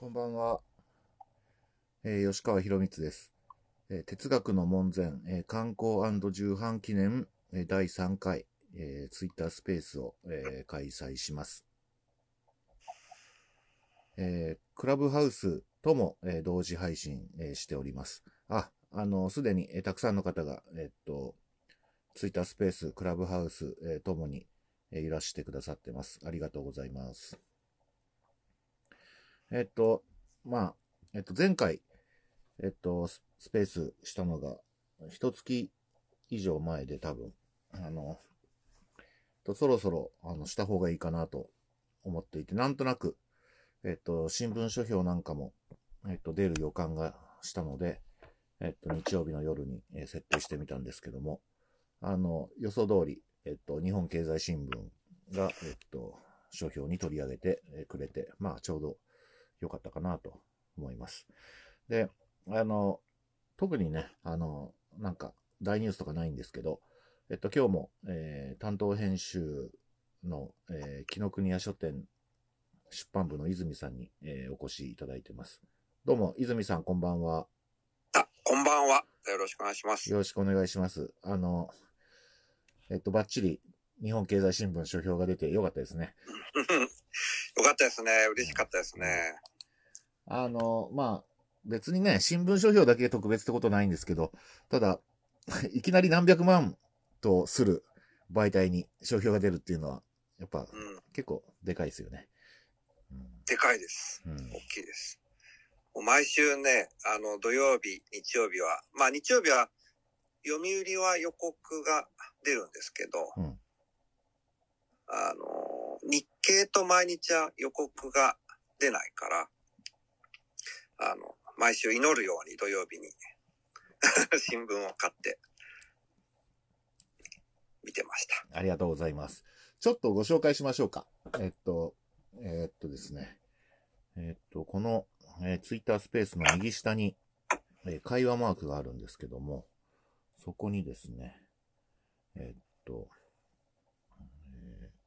こんばんは。えー吉川博光です。えー哲学の門前、えー観光重版記念、え第3回、えー、ツイッタースペースを、え開催します。えクラブハウスとも、え同時配信、えしております。あ、あの、すでに、えたくさんの方が、えっと、ツイッタースペース、クラブハウス、えーともに、えいらしてくださってます。ありがとうございます。えっと、まあ、えっと、前回、えっと、スペースしたのが、一月以上前で多分、あの、とそろそろ、あの、した方がいいかなと思っていて、なんとなく、えっと、新聞書評なんかも、えっと、出る予感がしたので、えっと、日曜日の夜に、え設定してみたんですけども、あの、予想通り、えっと、日本経済新聞が、えっと、書評に取り上げてくれて、まあ、ちょうど良かったかなと思います。で、あの、特にね、あの、なんか、大ニュースとかないんですけど、えっと、今日も、えー担当編集の、えー、紀ノ国屋書店出版部の泉さんに、えーお越しいただいてます。どうも、泉さん、こんばんは。あ、こんばんは。よろしくお願いします。よろしくお願いします。あの、えっと、バッチリ、日本経済新聞書評が出てよかったですね。よかったですね。嬉しかったですね。あの、まあ、別にね、新聞書評だけ特別ってことないんですけど、ただ、いきなり何百万とする媒体に書評が出るっていうのは、やっぱうん。結構でかいですよね。でかいです。うん。うん大きいです。もう毎週ね、あの、土曜日、日曜日は、まあ日曜日は、読売は予告が出るんですけど、うんあの、日経と毎日は予告が出ないから、あの、毎週祈るように土曜日に 新聞を買って見てました。ありがとうございます。ちょっとご紹介しましょうか。えっと、えっとですね。えっと、この、えツイッタースペースの右下に、えー会話マークがあるんですけども、そこにですね、えっと、えー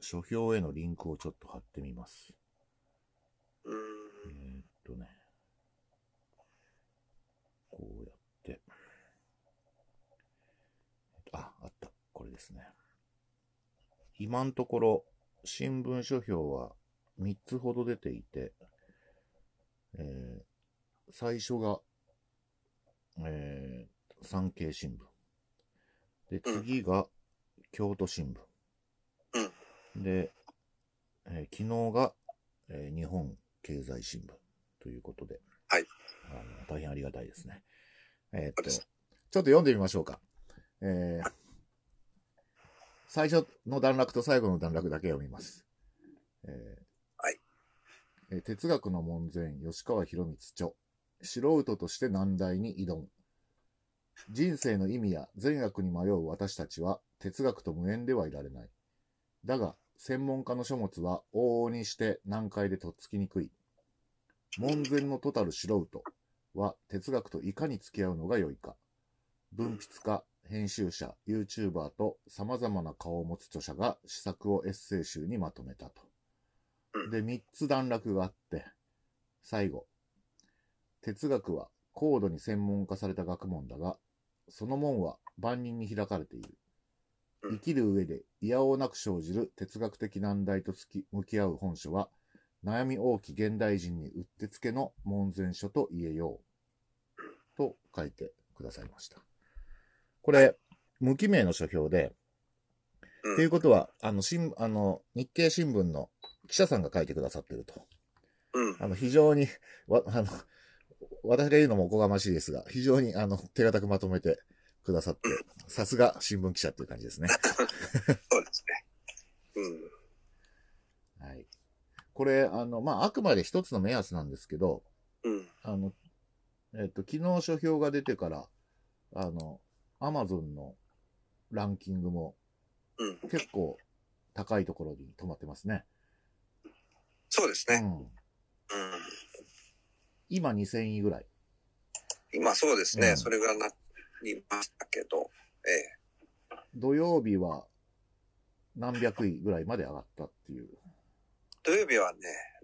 書評へのリンクをちょっと貼ってみます。とね、こうやって、あ、あった。これですね。今のところ、新聞書評は3つほど出ていて、えー最初が、えー産経新聞。で、次が京都新聞。で、えー昨日が、えー日本経済新聞ということで、はいあの大変ありがたいですね。えーっと、ちょっと読んでみましょうか。えー最初の段落と最後の段落だけ読みます。えーはいえー哲学の門前、吉川博光著。素人として難題に挑む。人生の意味や善悪に迷う私たちは哲学と無縁ではいられない。だが、専門家の書物は往々にして難解でとっつきにくい。門前のトタル素人は哲学といかに付き合うのが良いか。文筆家、編集者、YouTuber と様々な顔を持つ著者が試作をエッセイ集にまとめたと。で、三つ段落があって、最後。哲学は高度に専門化された学問だが、その門は万人に開かれている。生きる上で嫌おうなく生じる哲学的難題と向き合う本書は、悩み大き現代人にうってつけの門前書と言えよう。と書いてくださいました。これ、無記名の書評で、うんっていうことは、あの、新、あの、日経新聞の記者さんが書いてくださってると。うん。あの、非常に、わ、あの、私が言うのもおこがましいですが、非常に、あの、手堅くまとめてくださって、さすが新聞記者っていう感じですね。そうですね。うん。はい。これ、あの、まあ、あくまで一つの目安なんですけど、うん。あの、えっと、昨日書評が出てから、あの、アマゾンのランキングもうん。結構高いところに止まってますね。うそうですね。ん。うん。今2000位ぐらい。今そうですね。うんそれがなりましたけど、ええ。土曜日は何百位ぐらいまで上がったっていう。土曜日はね、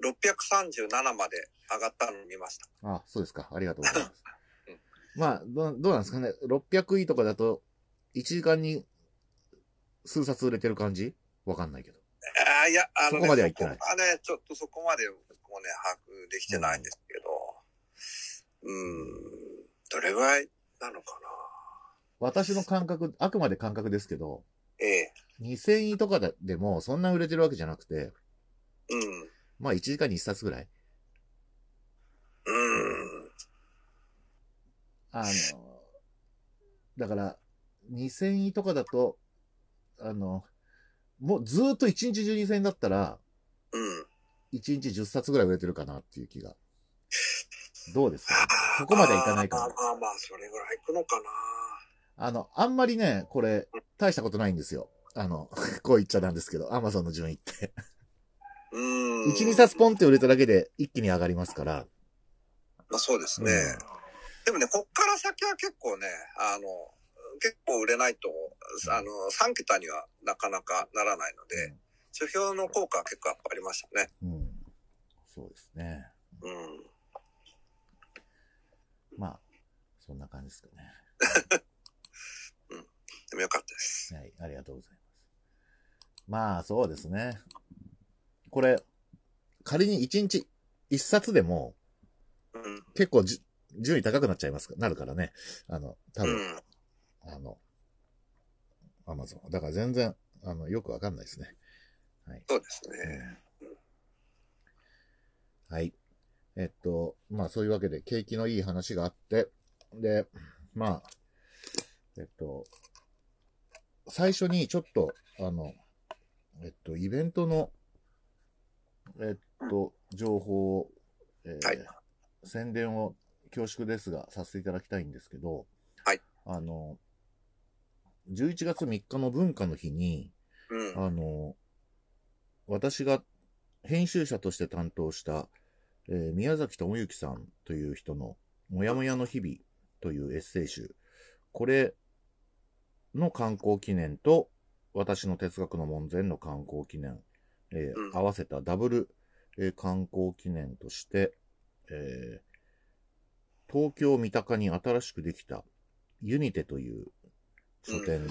637まで上がったのを見ました。あ、そうですか。ありがとうございます うん。まあ、どうどうなんですかね。600位とかだと、1時間に数冊売れてる感じ？わかんないけど。あーいや、あの、ね、そこまでは行ってないそこはね、ちょっとそこまで僕もね、把握できてないんですけど、うん、どれぐらいなのか私の感覚、あくまで感覚ですけど、な。ええ2000位とかでもそんな売れてるわけじゃなくて、うん、まあ1時間に1冊ぐらい。うん、あの、だから、2000位とかだと、あの、もうずーっと1日中2000だったら、うん。1日10冊ぐらい売れてるかなっていう気が。どうですか？そこまでいかないかなまあまあ、それぐらいいくのかな。あの、あんまりね、これ、大したことないんですよ。あの、こう言っちゃなんですけど、アマゾンの順位って。うん。1、2冊ポンって売れただけで一気に上がりますから。まあそうですね。でもね、こっから先は結構ね、あの、結構売れないと、あの、3桁にはなかなかならないので、書評の効果は結構ありましたね。うん。うん。そうですね。うん。まあ、そんな感じですかね。でもよかったです。はい、ありがとうございます。まあ、そうですね。これ、仮に1日1冊でも、うん。結構じ順位高くなっちゃいますか、なるからね。あの、多分、うん。あの、アマゾン。だから全然、あの、よくわかんないですね。はい。そうですね。はい。えっと、まあそういうわけで、景気のいい話があって、で、まあ、えっと、最初にちょっと、あの、えっと、イベントの、えっと、情報を、えーはい宣伝を恐縮ですが、させていただきたいんですけど、はい。あの、11月3日の文化の日に、うん。あの、私が編集者として担当した、えー宮崎智之さんという人の、もやもやの日々というエッセイ集、これの観光記念と、私の哲学の門前の観光記念、えーうん合わせたダブル、えー観光記念として、えー東京三鷹に新しくできたユニテという書店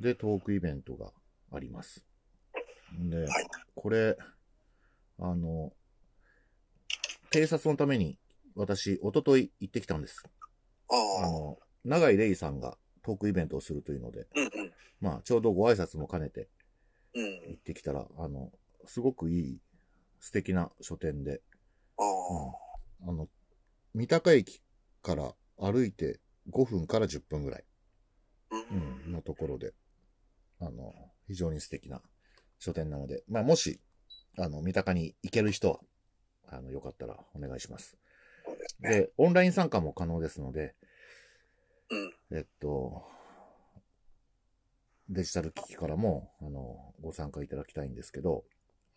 でトークイベントがあります。で、はいこれ、あの、偵察のために私、一昨日行ってきたんです。あの、長井玲さんがトークイベントをするというので。まあ、ちょうどご挨拶も兼ねてうん。行ってきたら、あの、すごくいい、素敵な書店で、ああの、三鷹駅から歩いて5分から10分ぐらい、あ。うん。うん、のところで、あの、非常に素敵な書店なので、まあ、もし、あの、三鷹に行ける人は、あの、よかったらお願いします。ですね。で、オンライン参加も可能ですので、うん。えっと、デジタル機器からも、あの、ご参加いただきたいんですけど、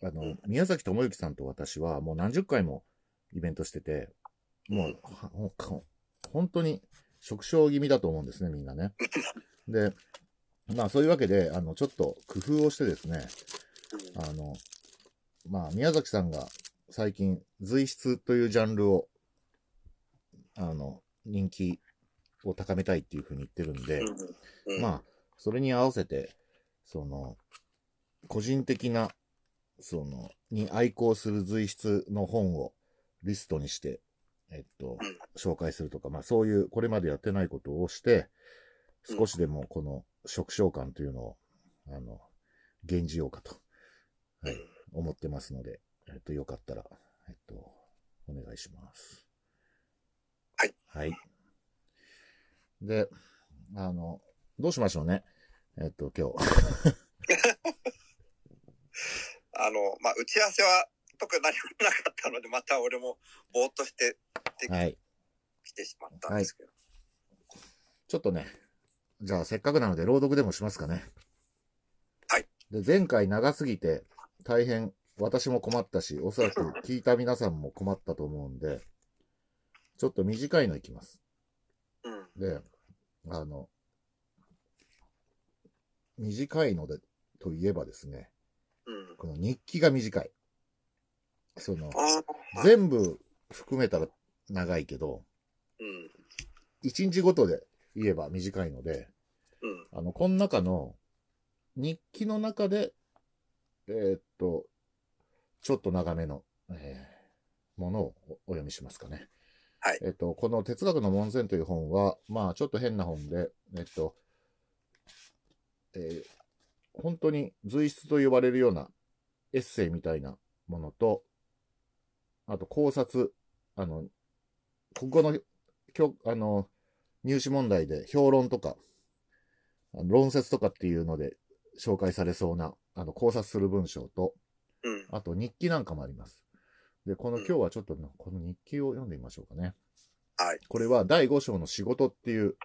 あの、うん宮崎智之さんと私はもう何十回もイベントしてて、もう、本当に食傷気味だと思うんですね、みんなね。で、まあそういうわけで、あの、ちょっと工夫をしてですね、あの、まあ宮崎さんが最近、随筆というジャンルを、あの、人気を高めたいっていうふうに言ってるんで。まあ、それに合わせて、その、個人的な、その、に愛好する随筆の本をリストにして、えっとうん、紹介するとか、まあそういう、これまでやってないことをして、少しでもこの食傷感というのを、あの、減じようかと、はい、思ってますので、えっと、よかったら、えっと、お願いします。はい。はい。で、あの、どうしましょうね。えっと、今日。あの、まあ、打ち合わせは特に何もなかったので、また俺もぼーっとしてはい。きてしまったんですけど。ちょっとね、じゃあせっかくなので朗読でもしますかね。はい。で、前回長すぎて大変私も困ったし、おそらく聞いた皆さんも困ったと思うんで、ちょっと短いのいきます。うん。で、あの、短いので、といえばですね、うん。この日記が短い。その。全部含めたら長いけど、うん。一日ごとで言えば短いので、うん。あの、この中の、日記の中で、えーっと、ちょっと長めの、えーものをおお読みしますかね。はいえっと、この哲学の門前という本は、まあ、ちょっと変な本で、えっと、えー本当に随筆と呼ばれるようなエッセイみたいなものと、あと考察、あの、国語の、教あの、入試問題で評論とか、論説とかっていうので紹介されそうな、あの、考察する文章と、うん。あと日記なんかもあります。で、このうん今日はちょっとのこの日記を読んでみましょうかね。はい。これは第5章の仕事っていう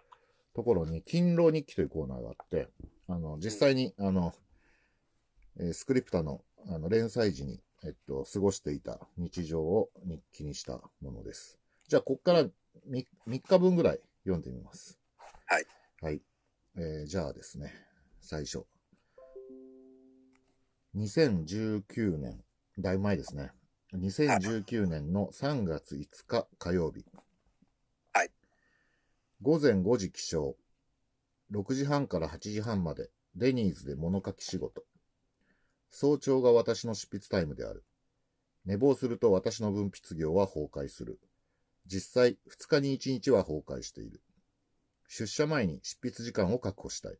ところに、勤労日記というコーナーがあって、あの、実際に、あの、えースクリプタの、あの、連載時に、えっと、過ごしていた日常を日記にしたものです。じゃあ、こっから 3, 3日分ぐらい読んでみます。はい。はい。えーじゃあですね、最初。2019年、だいぶ前ですね。2019年の3月5日火曜日。はい。午前5時起床。6時半から8時半まで、デニーズで物書き仕事。早朝が私の執筆タイムである。寝坊すると私の分泌業は崩壊する。実際、2日に1日は崩壊している。出社前に執筆時間を確保したい。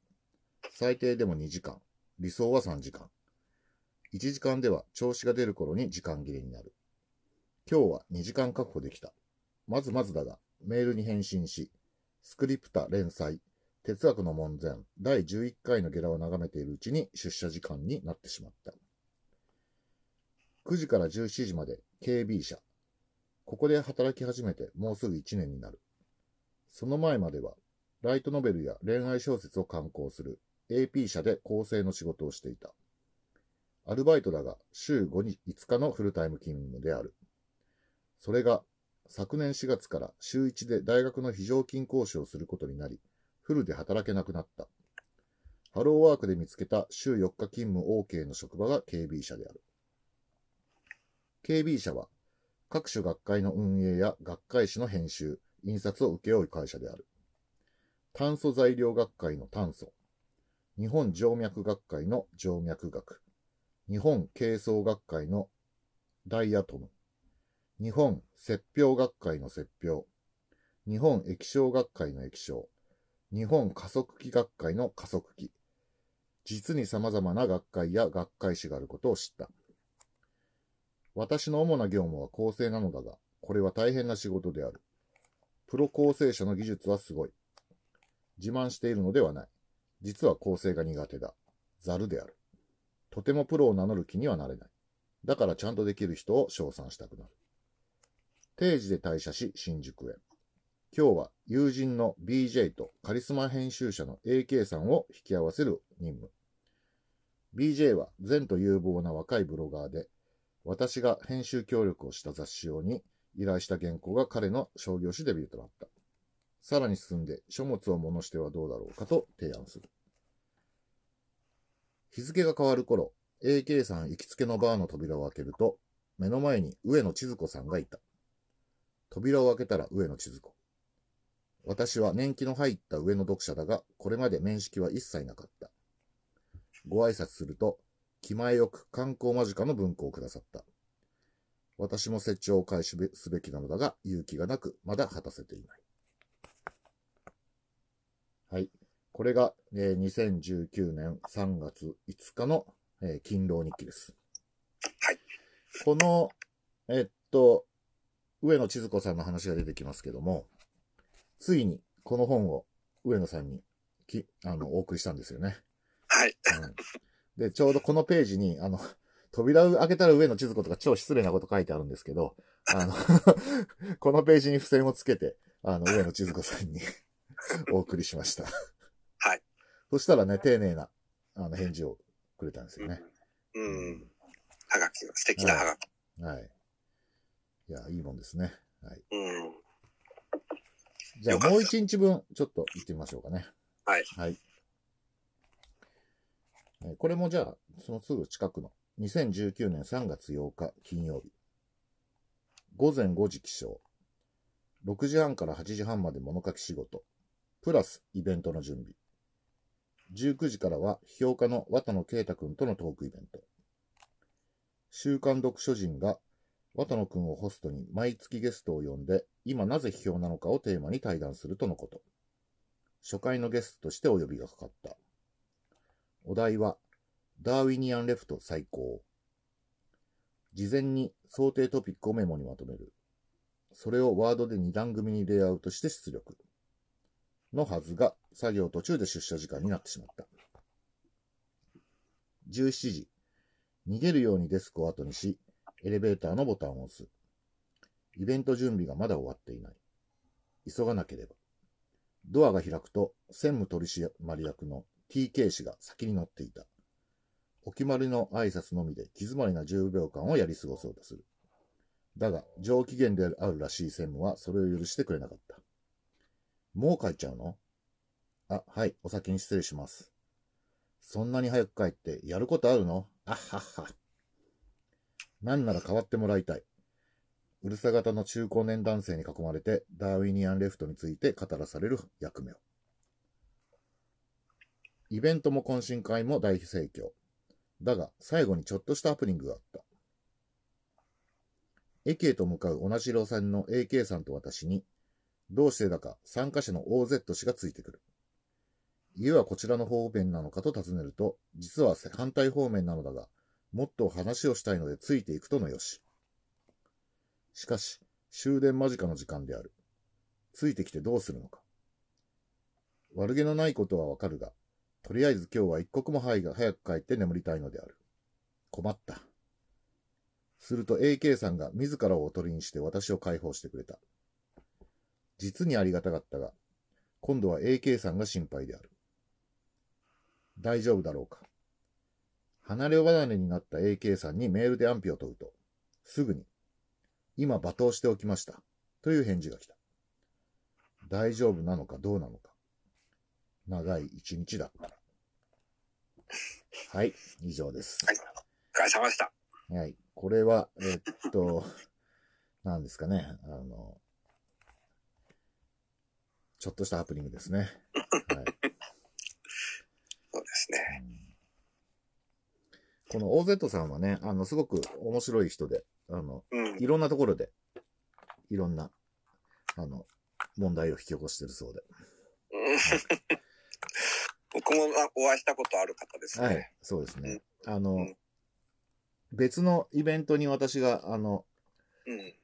最低でも2時間。理想は3時間。1時間では調子が出る頃に時間切れになる。今日は2時間確保できた。まずまずだが、メールに返信し、スクリプタ連載、哲学の門前、第11回のゲラを眺めているうちに出社時間になってしまった。9時から17時まで KB 社。ここで働き始めてもうすぐ1年になる。その前までは、ライトノベルや恋愛小説を刊行する AP 社で構成の仕事をしていた。アルバイトだが週5日 ,5 日のフルタイム勤務である。それが昨年4月から週1で大学の非常勤講師をすることになり、フルで働けなくなった。ハローワークで見つけた週4日勤務 OK の職場が KB 社である。KB 社は各種学会の運営や学会誌の編集、印刷を請け負う会社である。炭素材料学会の炭素、日本静脈学会の静脈学、日本軽装学会のダイアトム、日本雪氷学会の雪氷、日本液晶学会の液晶、日本加速器学会の加速器、実に様々な学会や学会誌があることを知った。私の主な業務は構成なのだが、これは大変な仕事である。プロ構成者の技術はすごい。自慢しているのではない。実は構成が苦手だ。ザルである。とてもプロを名乗る気にはなれない。だからちゃんとできる人を称賛したくなる。定時で退社し、新宿へ。今日は友人の BJ とカリスマ編集者の AK さんを引き合わせる任務。BJ は善と有望な若いブロガーで、私が編集協力をした雑誌用に依頼した原稿が彼の商業誌デビューとなった。さらに進んで書物を物してはどうだろうかと提案する。日付が変わる頃、AK さん行きつけのバーの扉を開けると、目の前に上野千鶴子さんがいた。扉を開けたら上野千鶴子。私は年季の入った上の読者だが、これまで面識は一切なかった。ご挨拶すると、気前よく観光間近の文庫をくださった。私も設置を開始すべきなのだが、勇気がなく、まだ果たせていない。はい。これが、えー2019年3月5日の、えー勤労日記です。はい。この、えっと、上野千鶴子さんの話が出てきますけども、ついにこの本を上野さんにきあのお送りしたんですよね。はい。うんで、ちょうどこのページに、あの、扉を開けたら上野千鶴子とか超失礼なこと書いてあるんですけど、あの、このページに付箋をつけて、あの、上野千鶴子さんに お送りしました。はい。そしたらね、丁寧な、あの、返事をくれたんですよね。うん。はがきが、素敵なはがき。はい。いや、いいもんですね。はい。うん。じゃあ、もう一日分、ちょっと行ってみましょうかね。はい。はい。えーこれもじゃあ、そのすぐ近くの、2019年3月8日金曜日。午前5時起床。6時半から8時半まで物書き仕事。プラスイベントの準備。19時からは評価の綿野啓太くんとのトークイベント。週刊読書人が綿野くんをホストに毎月ゲストを呼んで、今なぜ批評なのかをテーマに対談するとのこと。初回のゲストとしてお呼びがかかった。お題は、ダーウィニアンレフト最高。事前に想定トピックをメモにまとめる。それをワードで2段組にレイアウトして出力。のはずが、作業途中で出社時間になってしまった。17時、逃げるようにデスクを後にし、エレベーターのボタンを押す。イベント準備がまだ終わっていない。急がなければ。ドアが開くと、専務取締役の TK 氏が先に乗っていた。お決まりの挨拶のみで、気詰まりな10秒間をやり過ごそうとする。だが、上機嫌であるらしい専務はそれを許してくれなかった。もう帰っちゃうの？あ、はい、お先に失礼します。そんなに早く帰ってやることあるの？あっはっは。なんなら変わってもらいたい。うるさ型の中高年男性に囲まれてダーウィニアンレフトについて語らされる役目を。イベントも懇親会も大盛況。だが、最後にちょっとしたハプニングがあった。駅へと向かう同じ路線の AK さんと私に、どうしてだか参加者の OZ 氏がついてくる。家はこちらの方面なのかと尋ねると、実は反対方面なのだが、もっと話をしたいのでついていくとのよし。しかし、終電間近の時間である。ついてきてどうするのか。悪気のないことはわかるが、とりあえず今日は一刻も早く帰って眠りたいのである。困った。すると AK さんが自らをおとりにして私を解放してくれた。実にありがたかったが、今度は AK さんが心配である。大丈夫だろうか。離れ離れになった AK さんにメールで安否を問うと、すぐに、今罵倒しておきました。という返事が来た。大丈夫なのかどうなのか。長い一日だった。はい、以上です。はいお疲れ様でした。はい。これは、えっと、なんですかね。あの、ちょっとしたハプニングですね。はい。そうですね。この OZ さんはね、あの、すごく面白い人で、あの、うん。いろんなところで、いろんな、あの、問題を引き起こしてるそうで。うん僕もあお会いしたことある方ですね。はい。そうですね。あのうん、別のイベントに私が、あの、うん。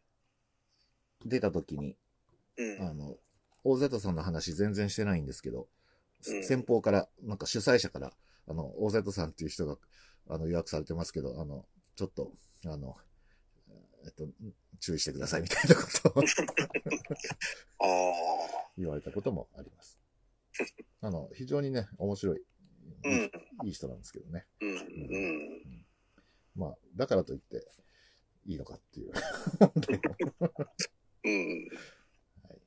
出た時に、うん。あの、OZ さんの話全然してないんですけど、うん先方から、なんか主催者から、あの、OZ さんっていう人が、あの、予約されてますけど、あの、ちょっと、あの、えっと、注意してくださいみたいなことを。言われたこともあります。あの、非常にね、面白い、うん。いい人なんですけどね。うん。うん。まあ、だからといって、いいのかっていう。うん。はい、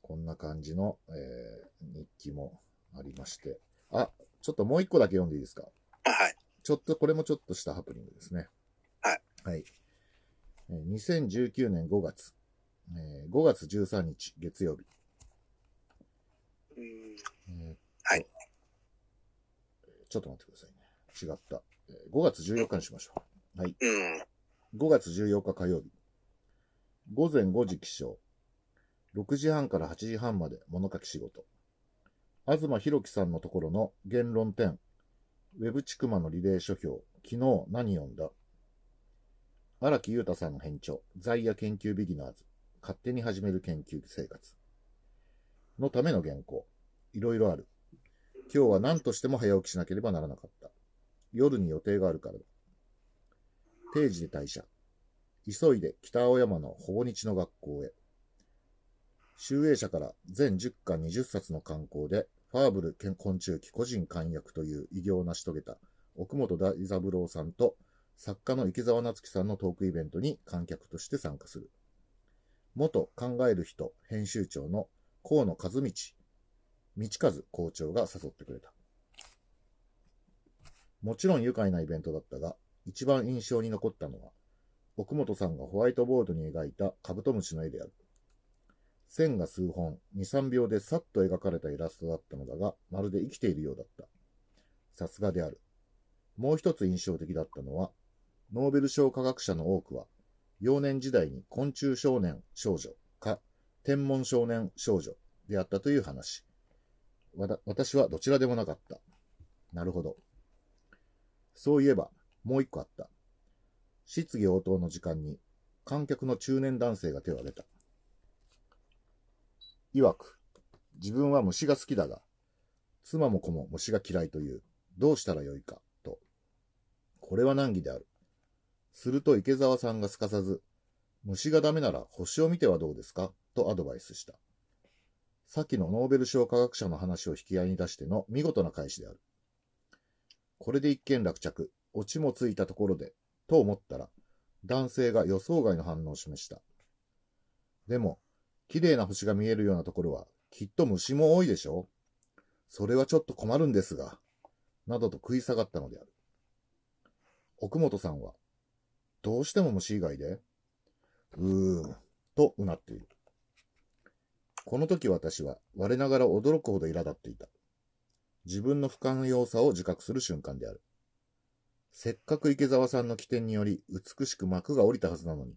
こんな感じの、えー日記もありまして。あ、ちょっともう一個だけ読んでいいですか？はい。ちょっと、これもちょっとしたハプニングですね。はい。はい。えー2019年5月、えー5月13日月曜日。うん。えーっとはい。ちょっと待ってくださいね。違った。えー5月14日にしましょう。はい。うん。5月14日火曜日。午前5時起床。6時半から8時半まで物書き仕事。東博樹さんのところの言論点。ウェブチクマのリレー書評。昨日何読んだ？荒木裕太さんの編著。在野研究ビギナーズ。勝手に始める研究生活。のための原稿。いろいろある。今日は何としても早起きしなければならなかった。夜に予定があるからだ。定時で退社。急いで北青山のほぼ日の学校へ。集英社から全10巻20冊の刊行で、ファーブル昆虫記個人簡約という偉業を成し遂げた奥本大三郎さんと作家の池澤夏樹さんのトークイベントに観客として参加する。元考える人編集長の河野和道、道和校長が誘ってくれた。もちろん愉快なイベントだったが、一番印象に残ったのは、奥本さんがホワイトボードに描いたカブトムシの絵である。線が数本、2、3秒でさっと描かれたイラストだったのだが、まるで生きているようだった。さすがである。もう一つ印象的だったのは、ノーベル賞科学者の多くは、幼年時代に昆虫少年少女か天文少年少女であったという話。わた私はどちらでもなかった。なるほど。そういえば、もう一個あった。質疑応答の時間に、観客の中年男性が手を挙げた。曰く、自分は虫が好きだが、妻も子も虫が嫌いという、どうしたらよいか、と。これは難儀である。すると池澤さんがすかさず、虫がダメなら星を見てはどうですかとアドバイスした。さっきのノーベル賞科学者の話を引き合いに出しての見事な返しである。これで一件落着、オチもついたところで、と思ったら、男性が予想外の反応を示した。でも、綺麗な星が見えるようなところは、きっと虫も多いでしょ？うそれはちょっと困るんですが、などと食い下がったのである。奥本さんは、どうしても虫以外で？うーん、とうなっている。この時私は我ながら驚くほど苛立っていた。自分の不寛容さを自覚する瞬間である。せっかく池澤さんの起点により美しく幕が降りたはずなのに。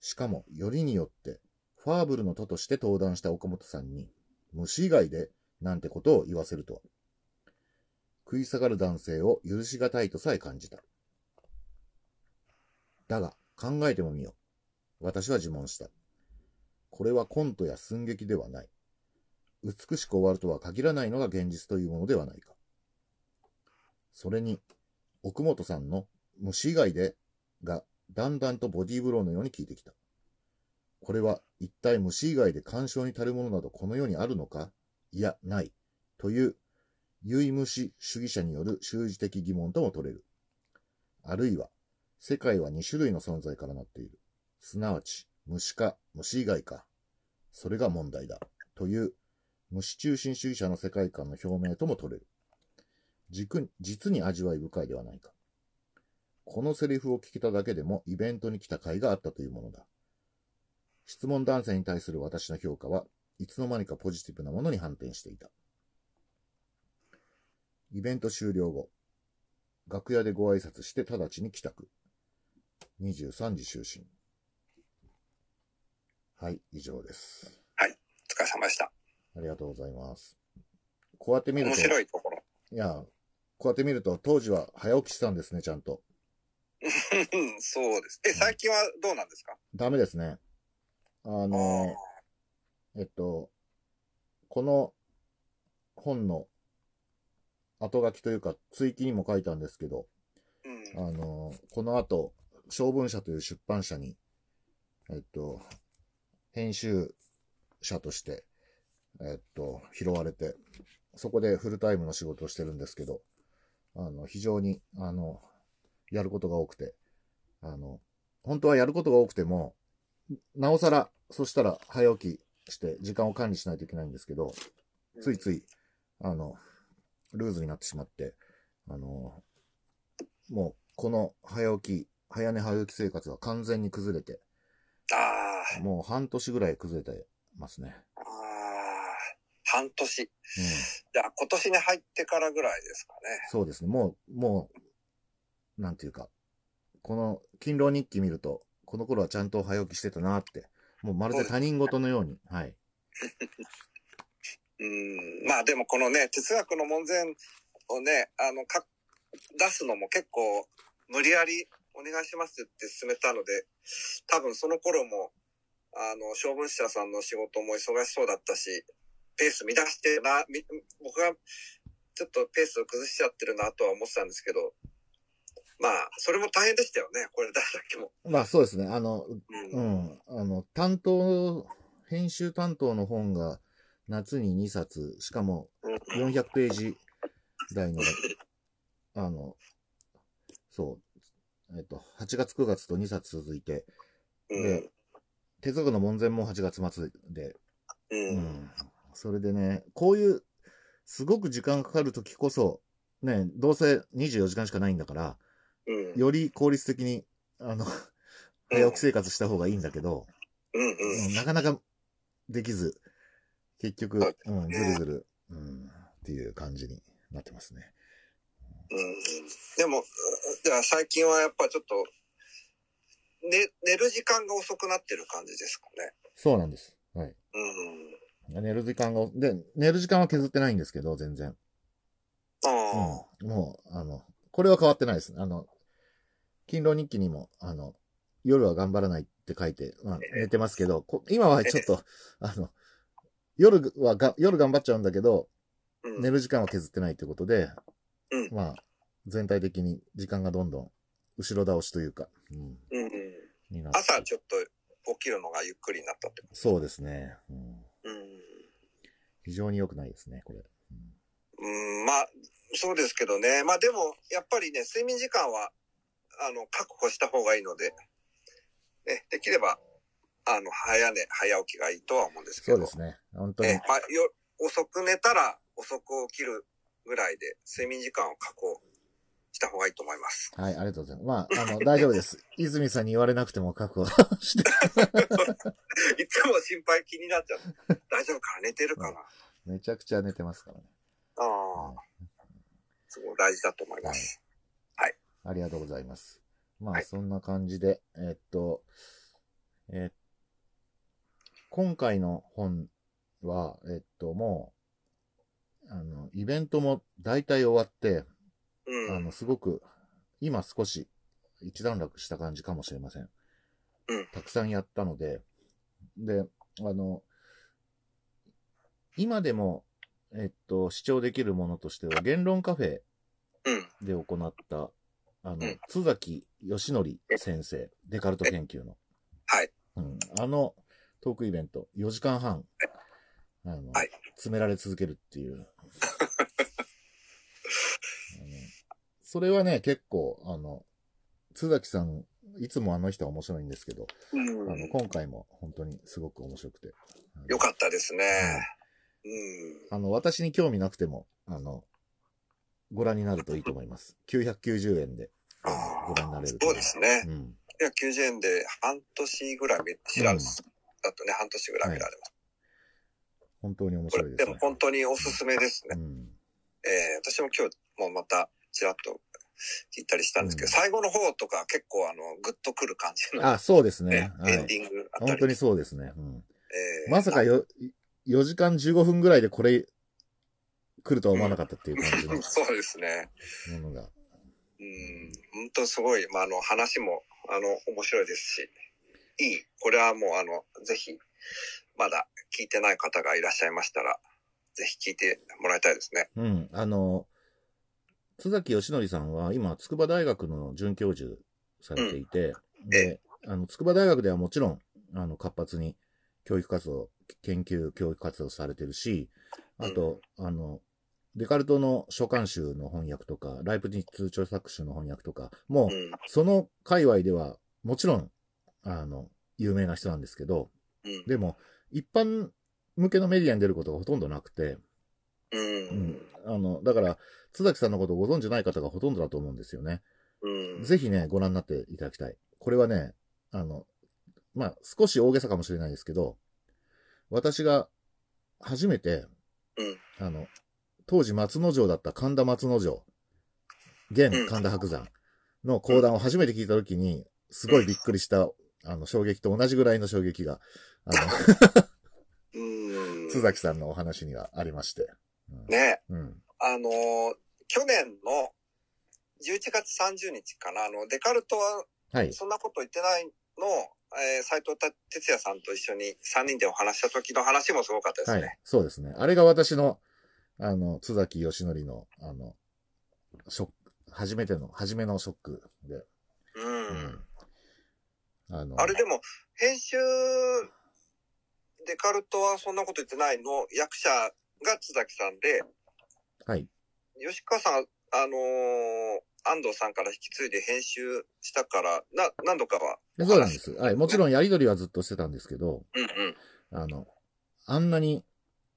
しかも、よりによって、ファーブルの徒として登壇した岡本さんに、虫以外で、なんてことを言わせるとは。食い下がる男性を許しがたいとさえ感じた。だが、考えてもみよう。私は自問した。これはコントや寸劇ではない。美しく終わるとは限らないのが現実というものではないか。それに、奥本さんの虫以外でがだんだんとボディーブローのように効いてきた。これは一体虫以外で干渉に足るものなどこの世にあるのか？いや、ない。という、唯虫主義者による習字的疑問とも取れる。あるいは、世界は2種類の存在からなっている。すなわち、虫か虫以外か。それが問題だ。という、虫中心主義者の世界観の表明とも取れる。実に味わい深いではないか。このセリフを聞けただけでもイベントに来た甲斐があったというものだ。質問男性に対する私の評価はいつの間にかポジティブなものに反転していた。イベント終了後、楽屋でご挨拶して直ちに帰宅。23時就寝。はい、以上です。お疲れ様でした。ありがとうございます。こうやって見る面と、白いところ。いや、こうやって見ると、当時は早起きしたんですね、ちゃんと。うんそうです。え、最近はどうなんですか？ダメですね。あの、えっと、この本の後書きというか、追記にも書いたんですけど、うん。あの、この後、小文社という出版社に、えっと、編集者として、えっと、拾われて、そこでフルタイムの仕事をしてるんですけど、あの、非常に、あの、やることが多くて、あの、本当はやることが多くても、なおさら、そしたら早起きして時間を管理しないといけないんですけど、ついつい、あの、ルーズになってしまって、あの、もう、この早起き、早寝早起き生活は完全に崩れて、ああ、もう半年ぐらい崩れてますね。ああ、半年。うん。じゃあ今年に入ってからぐらいですかね。そうですね。もう、もう、なんていうか、この勤労日記見ると、この頃はちゃんと早起きしてたなって、もうまるで他人事のように、はい。うん。まあでもこのね、哲学の門前をね、あの、か、出すのも結構無理やりお願いしますって進めたので、多分その頃も、あの、小文社さんの仕事も忙しそうだったし、ペース乱してな、み僕がちょっとペースを崩しちゃってるなとは思ってたんですけど、まあ、それも大変でしたよね、これ誰だっけも。まあそうですね。あの、う。うんん。あの、担当、編集担当の本が夏に2冊、しかもうん400ページ台の、あの、そう、えっと、8月9月と2冊続いて、うん。で哲学の門前も8月末で、う。うんん。それでね、こういう、すごく時間かかるときこそ、ね、どうせ24時間しかないんだから、うん。より効率的に、あの、早起き生活した方がいいんだけど、うんうん。うんなかなかできず、結局、うん、ずるずる、うん、っていう感じになってますね。うん。でも、じゃあ最近はやっぱちょっと、ね、寝る時間が遅くなってる感じですかね。そうなんです。はい。うん。寝る時間が、で、寝る時間は削ってないんですけど、全然。ああ。うん。もう、あの、これは変わってないです。あの、勤労日記にも、あの、夜は頑張らないって書いて、まあ、寝てますけど、こ今はちょっと、あの、夜はが、夜頑張っちゃうんだけど、うん。寝る時間は削ってないってことで、うん。まあ、全体的に時間がどんどん後ろ倒しというか、うん、うん。朝ちょっと起きるのがゆっくりになったってこそうですね、うん。と。非常に良くないですね、これ。うん。うん、まあ、そうですけどね。まあでも、やっぱりね、睡眠時間は、あの、確保した方がいいので、え、できれば、あの、早寝、早起きがいいとは思うんですけど。そうですね。本当にえ、。まあ、よ、遅く寝たら遅く起きるぐらいで、睡眠時間を確保した方がいいと思います。はい、ありがとうございます。まあ、あの、大丈夫です。泉さんに言われなくても確保して。いつも心配気になっちゃう。大丈夫かな？寝てるかな、めちゃくちゃ寝てますからね。ああ、すごい大事だと思います。ありがとうございます。まあ、はいそんな感じで、えっと、え今回の本は、えっと、もう、あの、イベントも大体終わって、うん。あの、すごく、今少し一段落した感じかもしれません。うんたくさんやったので、で、あの、今でも、えっと、視聴できるものとしては、言論カフェうん。で行った、あの、うん津崎義則先生、デカルト研究の。はい。うん。あのトークイベント、4時間半、あの、はい詰められ続けるっていう。あのそれはね、結構、あの、津崎さん、いつもあの人は面白いんですけど、うんあの、今回も本当にすごく面白くて。よかったですね。うん。あの、私に興味なくても、あの、ご覧になるといいと思います。990円で、ご覧になれるとそうですね。うん。いや、90円で半年ぐらい見知られます。だとね、半年ぐらい見られます。本当に面白いでねですも。本当におすすめですね。うん。えー、私も今日もまたちらっと聞いたりしたんですけど、うん最後の方とか結構あの、グッとくる感じの、あ、そうですねね。はい。エンディングあったり。本当にそうですね。うん。えーまさかよ、4時間15分ぐらいでこれ、来るとは思わなかったっていう感じのそうですね。ものが。うん、本当すごい、まあ、あの、話も、あの、面白いですし、いい。これはもう、あの、ぜひ、まだ聞いてない方がいらっしゃいましたら、ぜひ聞いてもらいたいですね。うん。あの、津崎義則さんは今、筑波大学の准教授されていて、で、あの、筑波大学ではもちろん、あの、活発に教育活動、研究教育活動されてるし、あと、あの、デカルトの書簡集の翻訳とか、ライプニッツ著作集の翻訳とか、もうう、ん。その界隈では、もちろん、あの、有名な人なんですけど、うん。でも、一般向けのメディアに出ることがほとんどなくて、ううんん。あの、だから、津崎さんのことをご存知ない方がほとんどだと思うんですよね。うん。ぜひね、ご覧になっていただきたい。これはね、あの、まあ、少し大げさかもしれないですけど、私が初めて、うんあの、当時松之丞だった神田松之丞、現神田伯山の講談を初めて聞いたときに、すごいびっくりした、あの、衝撃と同じぐらいの衝撃が、あうんの、津崎さんのお話にはありまして。うんね、うん。あのー去年の11月30日かな、あの、デカルトははい。そんなこと言ってないのを、えー、斎藤哲也さんと一緒に3人でお話した時の話もすごかったですね。はい。そうですね。あれが私の、あの、津崎義則の、あの、ショック、初めての、初めのショックで。うん。うん。あの、あれでも、編集、デカルトはそんなこと言ってないの役者が津崎さんで、はい。吉川さん、あのー安藤さんから引き継いで編集したから、な、何度かは。でそうなんです。はい。もちろんやりとりはずっとしてたんですけど、うんうん。あの、あんなに、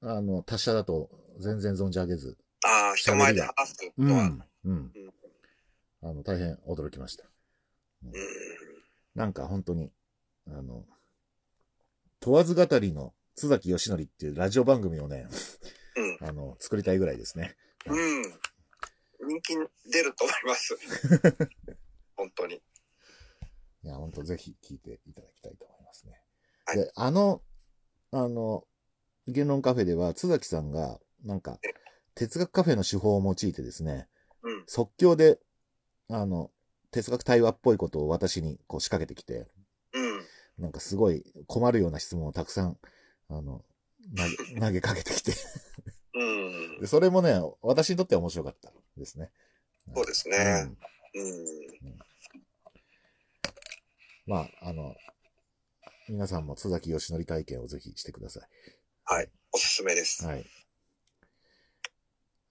あの、達者だと全然存じ上げず。ああ、人前で話すとは。うん。うん。あの、大変驚きました。うん。なんか本当に、あの、問わず語りの津崎義則っていうラジオ番組をね、うん。あの、作りたいぐらいですね。うん。人気出ると思います。本当に。いや、本当ぜひ聞いていただきたいと思いますね。はいで、あの、あの、言論カフェでは津崎さんが、なんか、哲学カフェの手法を用いてですね、うん。即興で、あの、哲学対話っぽいことを私にこう仕掛けてきて、うん。なんかすごい困るような質問をたくさん、あの、投げ、投げかけてきて。うん。でそれもね、私にとっては面白かったですね。そうですうね。んうん。まあ、あの、皆さんも津崎義則体験をぜひしてください。はい。おすすめです。はい。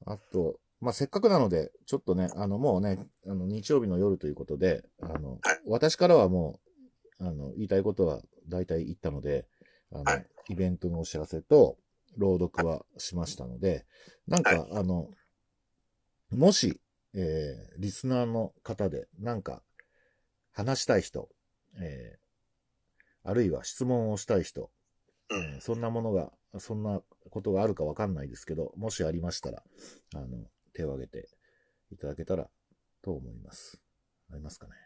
あと、まあ、せっかくなので、ちょっとね、あの、もうね、あの、日曜日の夜ということで、あの、はい私からはもう、あの、言いたいことは大体言ったので、あの、はいイベントのお知らせと、朗読はしましたので、なんか、あの、もし、えー、リスナーの方で、なんか、話したい人、えー、あるいは質問をしたい人、うえーそんなものが、そんなことがあるかわかんないですけど、もしありましたら、あの、手を挙げていただけたらと思います。ありますかね？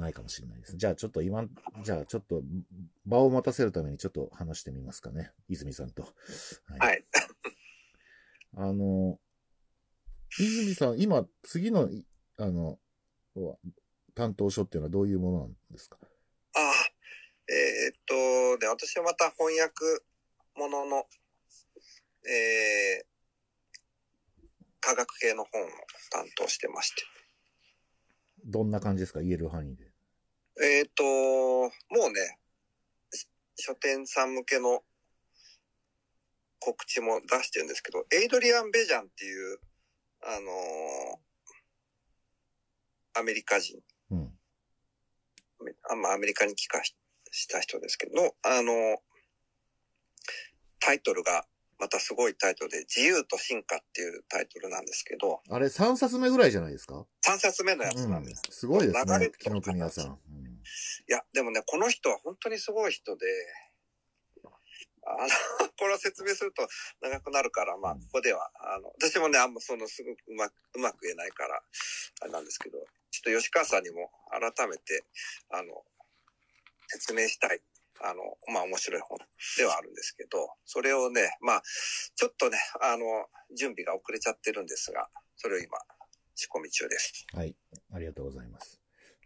ないかもしれないです。じゃあちょっと今、じゃあちょっと場を持たせるためにちょっと話してみますかね。泉さんと。はいはい。あの、泉さん、今、次の、いあの、担当書っていうのはどういうものなんですか？ああ、えーっと、で、私はまた翻訳ものの、えー、科学系の本を担当してまして。どんな感じですか？言える範囲で。えーっと、もうね、し書店さん向けの告知も出してるんですけど、エイドリアン・ベジャンっていう、あのーアメリカ人、うん。あまあ、アメリカに帰化しした人ですけど、あの、タイトルが、またすごいタイトルで、自由と進化っていうタイトルなんですけど、あれ、3冊目ぐらいじゃないですか？3冊目のやつうんなんです。。すごいです流れね、木の国屋さん。うんいや、でもね、この人は本当にすごい人で、あの、これを説明すると長くなるから、まあ、ここでは、あの、私もね、あんまその、すごくうまく、うまく言えないから、あれなんですけど、ちょっと吉川さんにも改めて、あの、説明したい、あの、まあ、面白い本ではあるんですけど、それをね、まあ、ちょっとね、あの、準備が遅れちゃってるんですが、それを今、仕込み中です。はい。ありがとうございます。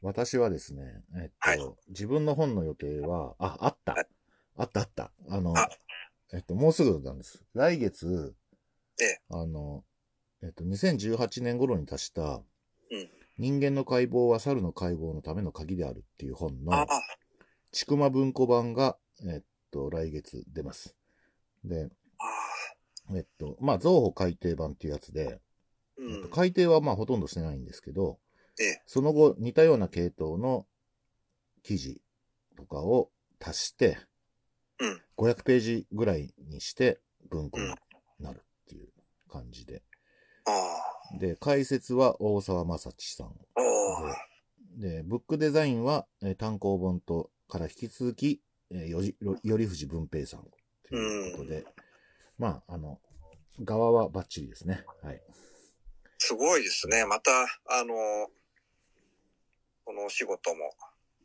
私はですね、えっと、はい自分の本の予定は、あ、あったはい。あったあった。あのあ、えっと、もうすぐなんです。来月、ええあの、えっと、2018年頃に達した、うん人間の解剖は猿の解剖のための鍵であるっていう本のちくま文庫版が、えっと、来月出ます。で、えっと、まあ、増補改訂版っていうやつで、うんえっと、。改訂はまあほとんどしてないんですけど、ええ、その後似たような系統の記事とかを足して、うん500ページぐらいにして文庫になるっていう感じで。あで、解説は大沢正知さん。あ、おーで、ブックデザインは、えー単行本とから引き続き、えーよじ、よ頼藤文平さんということで、まあ、あの、側はバッチリですね。はい。すごいですね。また、あの、このお仕事も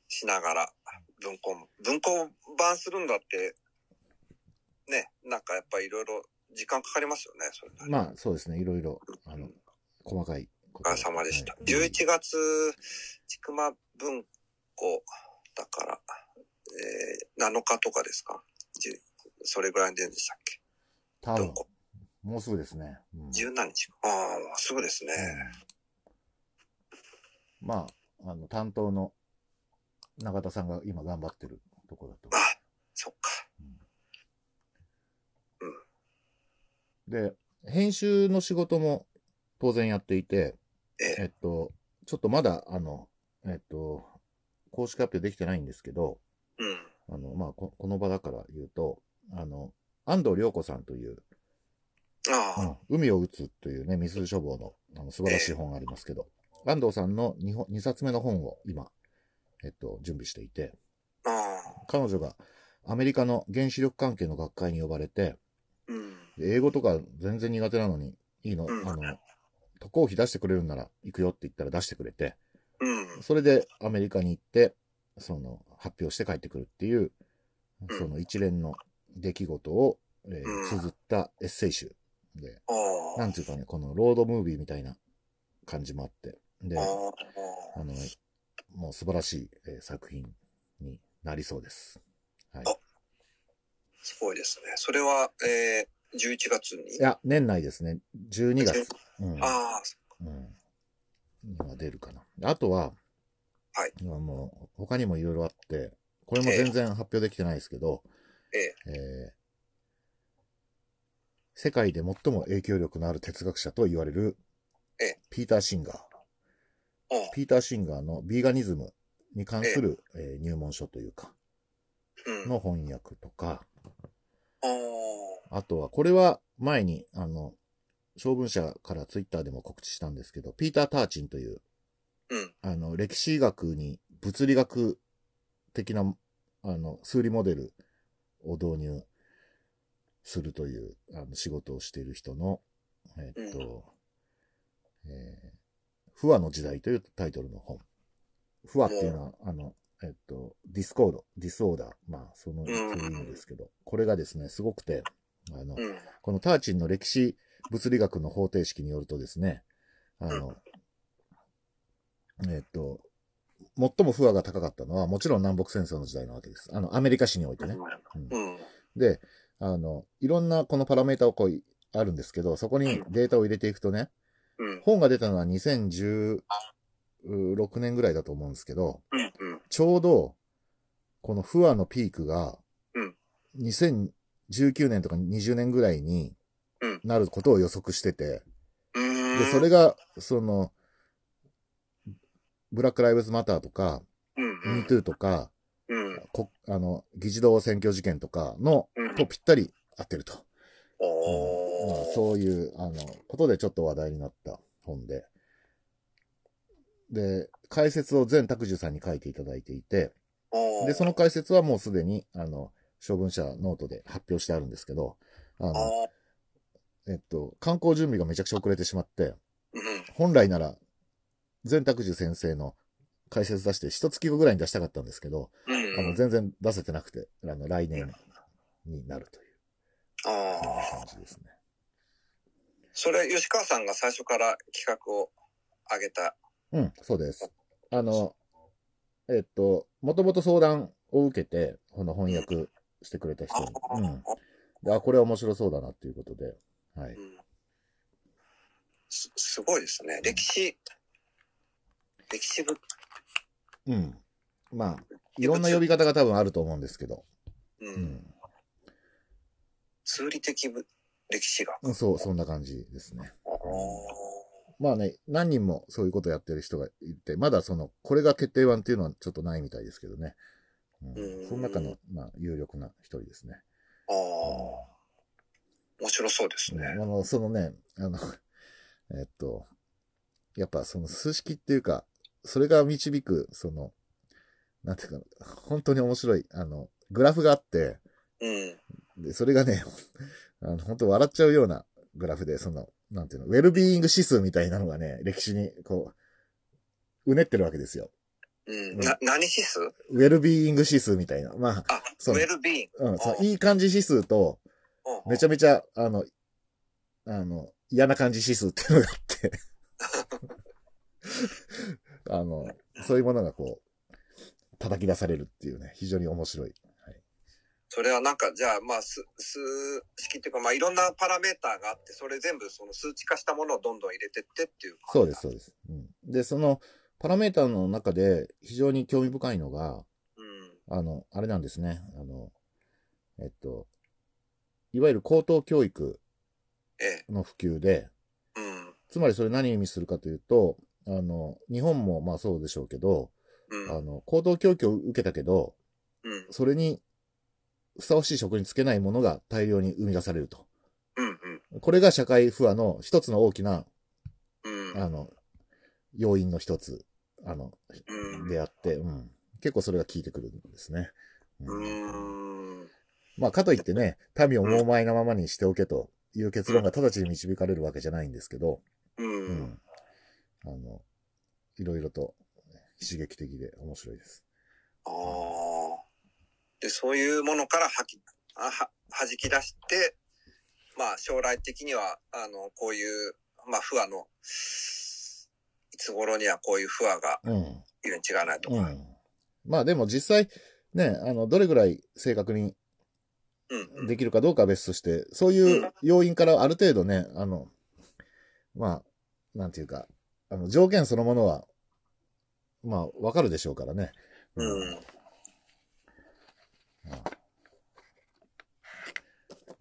しながら、文庫も、文庫版するんだって、ね、なんかやっぱりいろいろ時間かかりますよね、それ。まあ、そうですね。いろいろ、あの、細かいこお疲れ様でした。はい11月、ちくま文庫だから、えー、7日とかですか？それぐらいでんでしたっけ？多分。もうすぐですね。うん十何日？か。ああ、すぐですね。うんまあ、あの、担当の永田さんが今頑張ってるところだと。あ、そっか。で、編集の仕事も当然やっていて、えええっと、ちょっとまだ、あの、えっと、公式発表できてないんですけど、うん。あの、まあこ、この場だから言うと、あの、安藤良子さんという、ああ、うん海を打つというね、水処方のあの素晴らしい本がありますけど、安藤さんの 2, 本2冊目の本を今、えっと、準備していて、彼女がアメリカの原子力関係の学会に呼ばれて、うん。で英語とか全然苦手なのに、いいの、うんあの、渡航費出してくれるんなら行くよって言ったら出してくれて、うん。それでアメリカに行って、その、発表して帰ってくるっていう、うんその一連の出来事を、えーうん綴ったエッセイ集で。なんていうかね、このロードムービーみたいな感じもあって、で、あ。の、もう素晴らしい、えー作品になりそうです。はい。あすごいですね。それは、えー、11月に？いや、年内ですね。12月。うん。ああ、うん。今出るかな。あとは、はい。今もう、他にもいろいろあって、これも全然発表できてないですけど、ええ。えー世界で最も影響力のある哲学者と言われるええ、ピーター・シンガー。あピーター・シンガーのビーガニズムに関する、えー入門書というか、うん。の翻訳とか、あとは、これは前に、あの、晶文社からツイッターでも告知したんですけど、ピーター・ターチンという、うん。あの、歴史学に物理学的な、あの、数理モデルを導入するという、あの、仕事をしている人の、えっと、えー不和の時代というタイトルの本。不和っていうのは、あの、えっと、 discord、 disorder。まあ、その、そういう意味ですけど、これがですね、すごくて、あの、うん。このターチンの歴史物理学の方程式によるとですね、あの、えっと、最も不和が高かったのは、もちろん南北戦争の時代なわけです。あの、アメリカ史においてね。うんうん。で、あの、いろんなこのパラメータをこう、あるんですけど、そこにデータを入れていくとね、うん。本が出たのは2016年ぐらいだと思うんですけど、うん。うん。ちょうど、この不和のピークがうん、2019年とか20年ぐらいにうんなることを予測してて、うん。で、それが、その、ブラック・ライブズ・マターとか、うん。うん。ミートゥーとか、うん。こあの、議事堂選挙事件とかの、うんとぴったり合ってると。おまあー。そういう、あの、ことでちょっと話題になった本で。で、解説を全拓樹さんに書いていただいていて、で、その解説はもうすでに、あの、小文社ノートで発表してあるんですけど、あの、えっと、観光準備がめちゃくちゃ遅れてしまって、うん。本来なら、全拓樹先生の解説出して、一月後ぐらいに出したかったんですけど、うん。あの、全然出せてなくて、あの、来年になるという、ああ。感じですね。それ、吉川さんが最初から企画を上げた。うん、そうです。あの、えっと、もともと相談を受けて、この翻訳してくれた人に。うん。であ、これは面白そうだなっていうことで、はい。うんすすごいですね。歴史、歴史部、うん。まあ、いろんな呼び方が多分あると思うんですけど、う。うんん。数理的部、歴史学。うんそう、そんな感じですね。まあね、何人もそういうことやってる人がいて、まだその、これが決定版っていうのはちょっとないみたいですけどね。うんうんその中の、まあ、有力な一人ですね。あー。面白そうですね。うんあの、そのね、あの、えっと、やっぱその数式っていうか、それが導く、その、なんていうか、本当に面白い、あの、グラフがあって、うん。で、それがね、あの、本当笑っちゃうようなグラフで、その、なんていうの、ウェルビーイング指数みたいなのがね、歴史に、こう、うねってるわけですよ。うん。な、何指数？ウェルビーイング指数みたいな。まあ、そうウェルビーイング。あ、うん、そうあいい感じ指数と、うんめちゃめちゃ、あの、あの、嫌な感じ指数っていうのがあって、あの、そういうものがこう、叩き出されるっていうね、非常に面白い。それはなんか、じゃあ、まあ、数、数式っていうか、まあ、いろんなパラメーターがあって、それ全部その数値化したものをどんどん入れてってっていう。そうです、。そうです。うん、で、その、パラメーターの中で非常に興味深いのが、うん。あの、あれなんですね。あの、えっと、いわゆる高等教育ええ。の普及で、うん。つまりそれ何を意味するかというと、あの、日本もまあそうでしょうけど、うん。あの、高等教育を受けたけど、うん。それにふさわしい職につけないものが大量に生み出されると。うんうん。これが社会不和の一つの大きな、うん。あの、要因の一つ、あの、うん。であって、うん。結構それが効いてくるんですね。ううんーん。まあ、かといってね、民を猛前なままにしておけという結論が直ちに導かれるわけじゃないんですけど、う。うんん。あの、いろいろと刺激的で面白いです。ああ。で、そういうものから吐き、あは、弾き出して、まあ将来的には、あの、こういう、まあ不和の、いつ頃にはこういう不和がうん。いるに違いないとか。うん。まあでも実際、ね、あの、どれぐらい正確に。できるかどうかは別として、そういう要因からある程度ね、あの、まあ、なんていうか、あの、条件そのものは、まあ、わかるでしょうからね。うん。まあ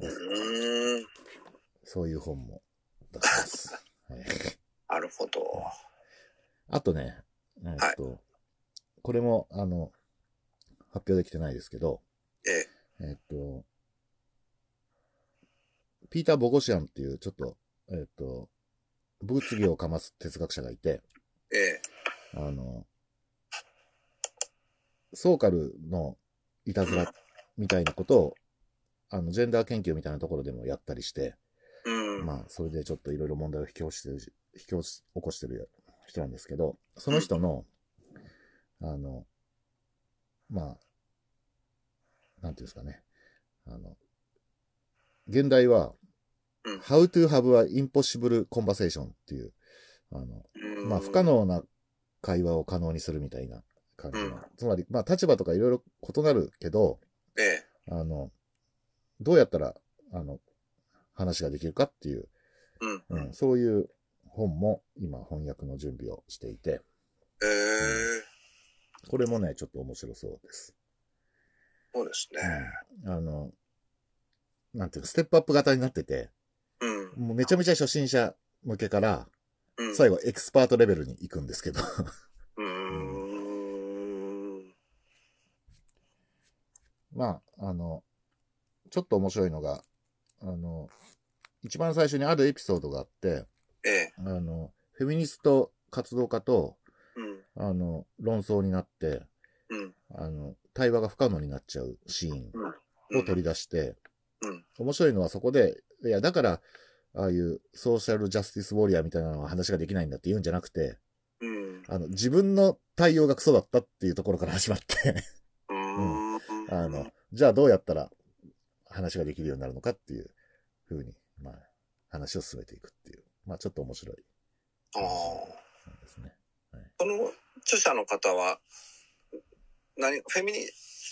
うーん。そういう本も出します。はい。なるほど。あとね、えっと、これも、あの、発表できてないですけど、ええ。えっと、ピーター・ボゴシアンっていう、ちょっと、えっと、物議をかます哲学者がいて、ええ。あの、ソーカルのいたずらみたいなことを、あの、ジェンダー研究みたいなところでもやったりして、うん。まあ、それでちょっといろいろ問題を引き起こしてる、引き起こしてる人なんですけど、その人の、あの、まあ、なんていうんですかね。あの、現代は、うん how to have a impossible conversation っていう、あの、うんまあ、不可能な会話を可能にするみたいな感じの。うんつまり、まあ、立場とかいろいろ異なるけど、ええ。あの、どうやったら、あの、話ができるかっていう、うん。うん、そういう本も今翻訳の準備をしていて、ええ。これもね、ちょっと面白そうです。そうですね。うん、あの、なんていうか、ステップアップ型になってて、うん。もうめちゃめちゃ初心者向けから、うん。最後エクスパートレベルに行くんですけど、うーん。まあ、あの、ちょっと面白いのが、あの、一番最初にあるエピソードがあって、ええ。あの、フェミニスト活動家と、うん。あの、論争になって、うん。あの、対話が不可能になっちゃうシーンを取り出して、うん。面白いのはそこで、いや、だから、ああいうソーシャルジャスティスウォリアーみたいなのは話ができないんだって言うんじゃなくて、うん。あの、自分の対応がクソだったっていうところから始まって、うーん。あの、じゃあどうやったら話ができるようになるのかっていう風に、まあ、話を進めていくっていう、まあちょっと面白いああ。ですね。この著者の方は、何、フェミニ、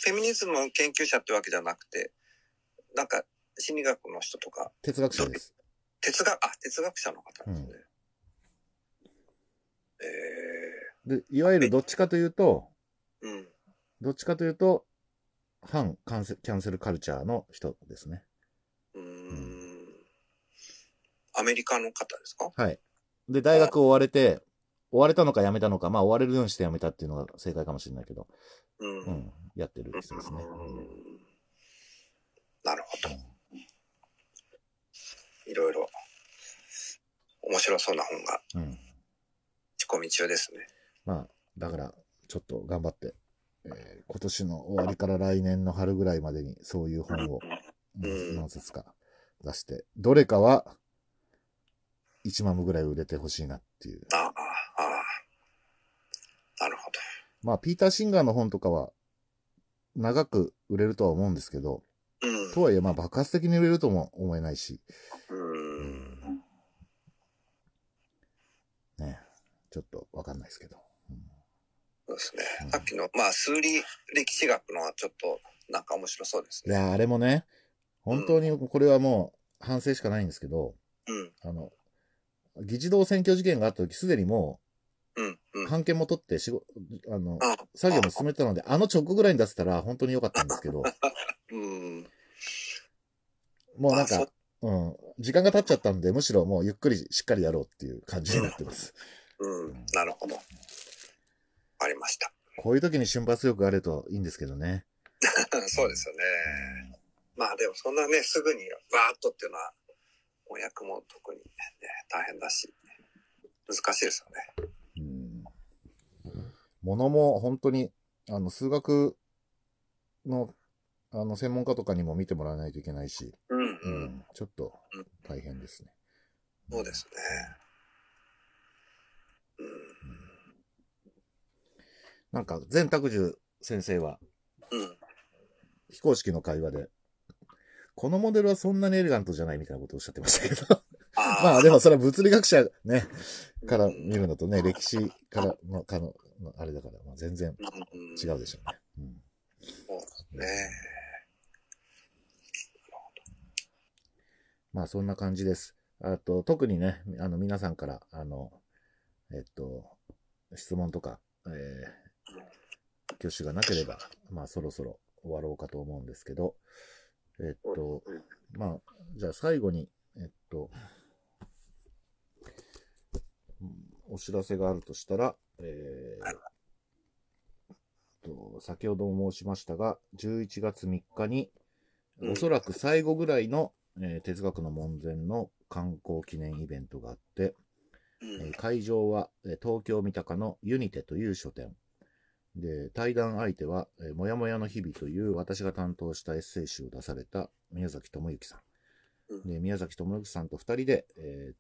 フェミニズム研究者ってわけじゃなくて、なんか、心理学の人とか、哲学者です。哲学、あ、哲学者の方ですね。えで、いわゆるどっちかというと、えうん。どっちかというと、反キャンセキャンセルカルチャーの人ですね。うーん。アメリカの方ですか？はい。で、大学を追われて、追われたのか辞めたのか、まあ追われるようにして辞めたっていうのが正解かもしれないけど、うん。う。ん、やってる人ですね。うんなるほど。いろいろ、面白そうな本がうん。仕込み中ですね。まあ、だから、ちょっと頑張って、えー今年の終わりから来年の春ぐらいまでにそういう本をうん何冊か出して、どれかは1万部ぐらい売れてほしいなっていう。ああ、ああ。なるほど。まあ、ピーター・シンガーの本とかは長く売れるとは思うんですけど、うん。とはいえまあ爆発的に売れるとも思えないし、うん。ね、ちょっとわかんないですけど。うんそうですねうん。さっきの、まあ、数理歴史学のはちょっと、なんか面白そうですね。いやー、あれもね、本当にこれはもう反省しかないんですけど、うん。あの、議事堂選挙事件があった時すでにもうん。う、うん。判件も取って仕事、あの、あ作業も進めてたので、あの直後ぐらいに出せたら本当に良かったんですけど、うん。もうなんか、うん、時間が経っちゃったんで、むしろもうゆっくりしっかりやろうっていう感じになってます。うん。なるほど。ありました。こういう時に瞬発力があるといいんですけどね。そうですよね。まあでもそんなね、すぐにバーッとっていうのは、翻訳も特にね、大変だし、難しいですよね。うん。ものも本当に、あの、数学の、あの、専門家とかにも見てもらわないといけないし、うんううん。ん、ちょっと大変ですね。そうですね。うん。なんか、善拓樹先生は、うん。非公式の会話で、このモデルはそんなにエレガントじゃないみたいなことをおっしゃってましたけど。あ まあでもそれは物理学者ね、から見るのとね、歴史からの、かの、のあれだから、まあ、全然うん、違うでしょうね。うんそうですね。まあそんな感じです。あと、特にね、あの皆さんから、あの、えっと、質問とか、えー、挙手がなければ、まあそろそろ終わろうかと思うんですけど、えっと、まあ、じゃあ最後に、えっと、うんお知らせがあるとしたら、えーと、先ほども申しましたが、11月3日に、うんおそらく最後ぐらいの、えー哲学の門前の観光記念イベントがあって、うんえー会場は、えー東京三鷹のユニテという書店。で、対談相手は、えーもやもやの日々という私が担当したエッセイ集を出された宮崎智之さん。うんで、宮崎智之さんと二人で、えー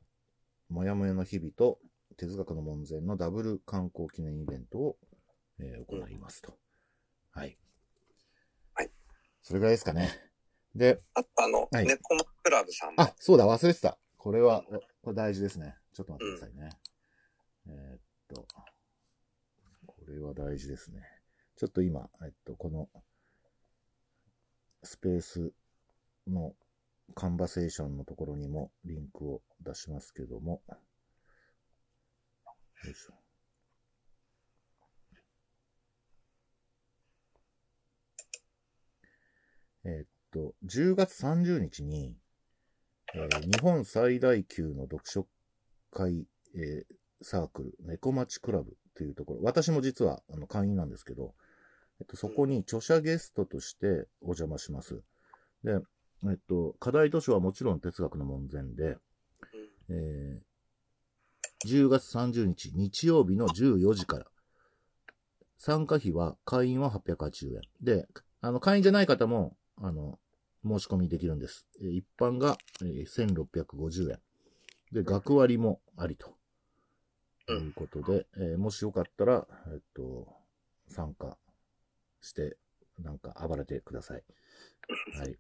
もやもやの日々と哲学の門前のダブル観光記念イベントを、えー行いますと。はい。はい。それぐらいですかね。で、あとあの、はい猫マクラブさんもあ、そうだ、忘れてた。これは、これ大事ですね。ちょっと待ってくださいね。えーっと、これは大事ですね。ちょっと今、えっと、この、スペースのカンバセーションのところにもリンクを出しますけども、よいしょ。えっと、10月30日に、えー日本最大級の読書会、えーサークル、猫町クラブというところ、私も実はあの会員なんですけど、えっと、そこに著者ゲストとしてお邪魔します。で、えっと、課題図書はもちろん哲学の門前で、えー10月30日日曜日の14時から、参加費は会員は880円。で、あの、会員じゃない方も、あの、申し込みできるんです。えー一般が、えー1650円。で、学割もありと。ということで、えーもしよかったら、えっと、参加して、なんか暴れてください。はい。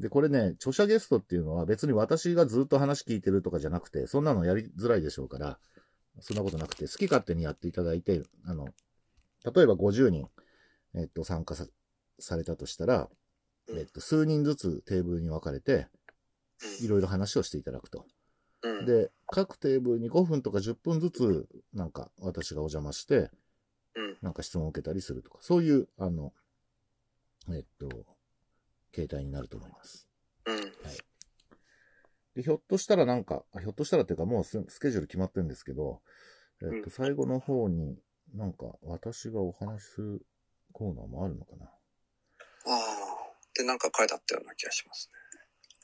で、これね、著者ゲストっていうのは別に私がずっと話聞いてるとかじゃなくて、そんなのやりづらいでしょうから、そんなことなくて、好き勝手にやっていただいて、あの、例えば50人、えっと、参加さされたとしたら、うんえっと、数人ずつテーブルに分かれて、いろいろ話をしていただくと。うん、で、各テーブルに5分とか10分ずつ、なんか私がお邪魔して、うん、なんか質問を受けたりするとか、そういう、あの、えっと、形態になると思います。うん、で、ひょっとしたらなんか、あひょっとしたらっていうかもうススケジュール決まってるんですけど、えっと、うん最後の方に、なんか私がお話しするコーナーもあるのかな。ああ。で、なんか書いてあったような気がします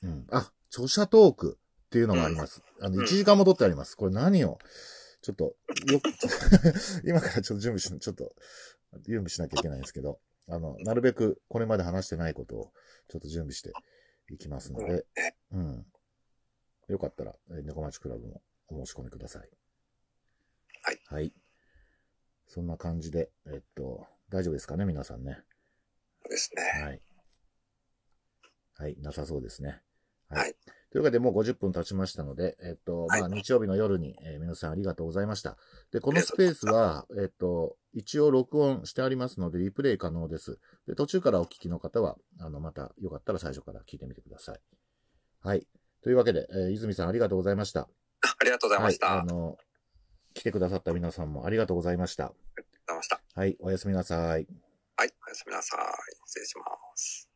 ね。うん。あ、著者トークっていうのがあります。あの、うん1時間も取ってあります。これ何を、ちょっと、よく、今からちょっと準備し、ちょっと、準備しなきゃいけないんですけど、あの、なるべくこれまで話してないことを、ちょっと準備していきますので、うん。よかったら、えー猫町クラブもお申し込みください。はい。はい。そんな感じで、えっと、大丈夫ですかね、皆さんね。そうですね。はい。はい、なさそうですね。はい。というわけで、もう50分経ちましたので、えっと、はいまあ、日曜日の夜に、えー皆さんありがとうございました。で、このスペースは、えっと、一応録音してありますので、リプレイ可能です。で、途中からお聞きの方は、あの、また、よかったら最初から聞いてみてください。はい。というわけで、えー泉さんありがとうございました。ありがとうございました。はい。ありがとうあの、来てくださった皆さんもありがとうございました。ございました。はい。おやすみなさい。はい。おやすみなさい。失礼します。